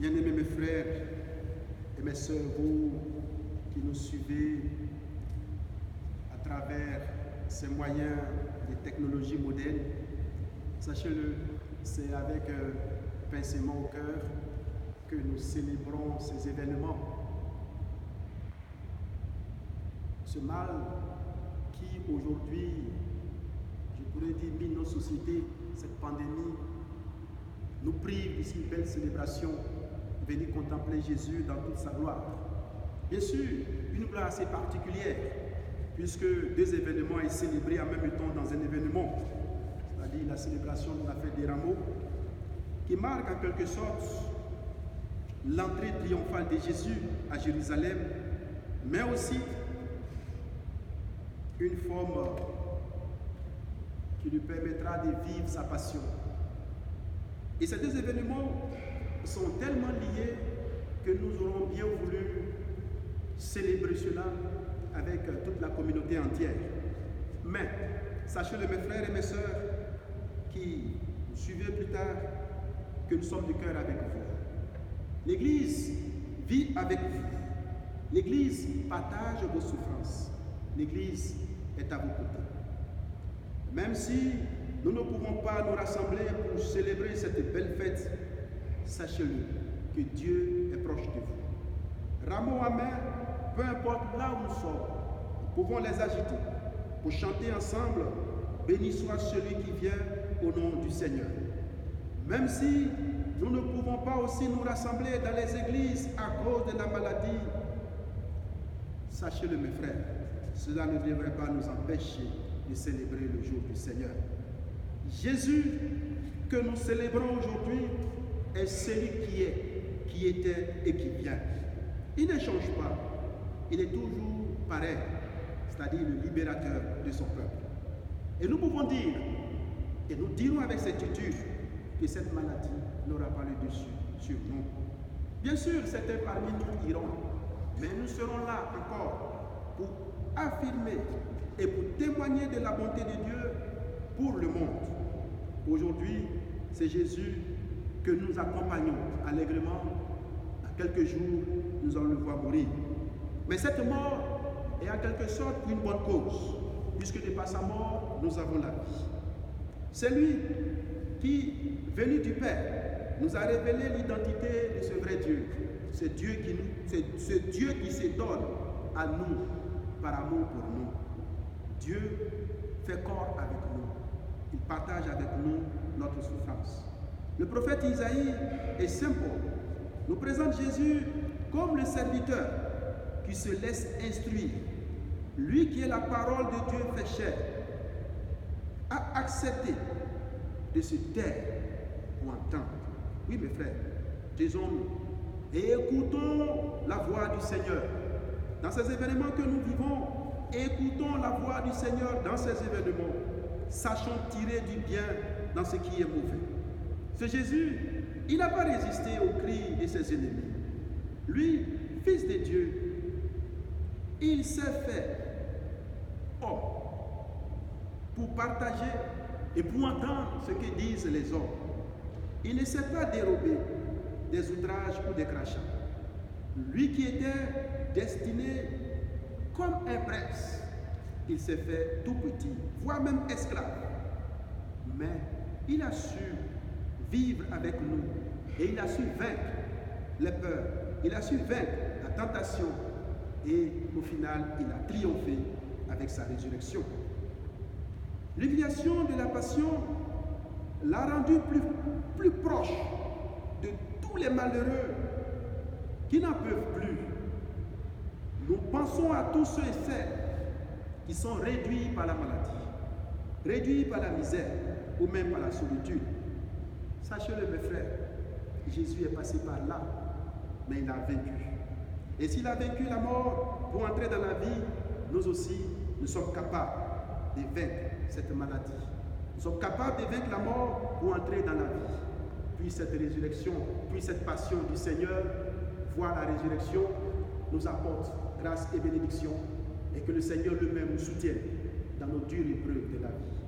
Bien-aimés mes frères et mes sœurs, vous qui nous suivez à travers ces moyens des technologies modernes, sachez-le, c'est avec un pincement au cœur que nous célébrons ces événements. Ce mal qui aujourd'hui, je pourrais dire, mine nos sociétés, cette pandémie, nous prive d'ici une belle célébration, venir contempler Jésus dans toute sa gloire. Bien sûr, une gloire assez particulière, puisque deux événements est célébrés en même temps dans un événement, c'est-à-dire la célébration de la fête des rameaux, qui marque en quelque sorte l'entrée triomphale de Jésus à Jérusalem, mais aussi une forme qui lui permettra de vivre sa passion. Et ces deux événements sont tellement liés que nous aurons bien voulu célébrer cela avec toute la communauté entière. Mais, sachez-le mes frères et mes sœurs qui suivez plus tard, que nous sommes du cœur avec vous. L'Église vit avec vous. L'Église partage vos souffrances. L'Église est à vos côtés. Même si nous ne pouvons pas nous rassembler pour célébrer cette belle fête, sachez-le que Dieu est proche de vous. Rameaux amers, peu importe là où nous sommes, nous pouvons les agiter pour chanter ensemble Béni soit celui qui vient au nom du Seigneur. Même si nous ne pouvons pas aussi nous rassembler dans les églises à cause de la maladie, sachez-le mes frères, cela ne devrait pas nous empêcher de célébrer le jour du Seigneur. Jésus que nous célébrons aujourd'hui est celui qui est, qui était et qui vient. Il ne change pas. Il est toujours pareil, c'est-à-dire le libérateur de son peuple. Et nous pouvons dire, et nous dirons avec certitude, que cette maladie n'aura pas le dessus sur nous. Bien sûr, certains parmi nous iront, mais nous serons là encore pour affirmer et pour témoigner de la bonté de Dieu pour le monde. Aujourd'hui, c'est Jésus que nous accompagnons allègrement. Dans quelques jours, nous allons le voir mourir. Mais cette mort est en quelque sorte une bonne cause, puisque de par sa mort, nous avons la vie. C'est lui qui, venu du Père, nous a révélé l'identité de ce vrai Dieu. C'est Dieu qui ce Dieu qui se donne à nous par amour pour nous. Dieu fait corps avec nous. Il partage avec nous notre souffrance. Le prophète Isaïe est simple. Nous présente Jésus comme le serviteur qui se laisse instruire. Lui qui est la parole de Dieu fait chair, a accepté de se taire pour entendre. Oui, mes frères, taisons-nous et écoutons la voix du Seigneur. Dans ces événements que nous vivons, écoutons la voix du Seigneur dans ces événements. Sachons tirer du bien dans ce qui est mauvais. Ce Jésus, il n'a pas résisté aux cris de ses ennemis. Lui, fils de Dieu, il s'est fait homme pour partager et pour entendre ce que disent les hommes. Il ne s'est pas dérobé des outrages ou des crachats. Lui qui était destiné comme un prince, il s'est fait tout petit, voire même esclave. Mais il a su vivre avec nous et il a su vaincre les peurs, il a su vaincre la tentation et au final, il a triomphé avec sa résurrection. L'humiliation de la passion l'a rendu plus, plus proche de tous les malheureux qui n'en peuvent plus. Nous pensons à tous ceux et celles qui sont réduits par la maladie, réduits par la misère ou même par la solitude. Sachez-le, mes frères, Jésus est passé par là, mais il a vaincu. Et s'il a vaincu la mort pour entrer dans la vie, nous aussi, nous sommes capables de vaincre cette maladie. Nous sommes capables de vaincre la mort pour entrer dans la vie. Puis cette résurrection, puis cette passion du Seigneur, voir la résurrection, nous apporte grâce et bénédiction, et que le Seigneur lui-même nous soutienne dans nos dures épreuves de la vie.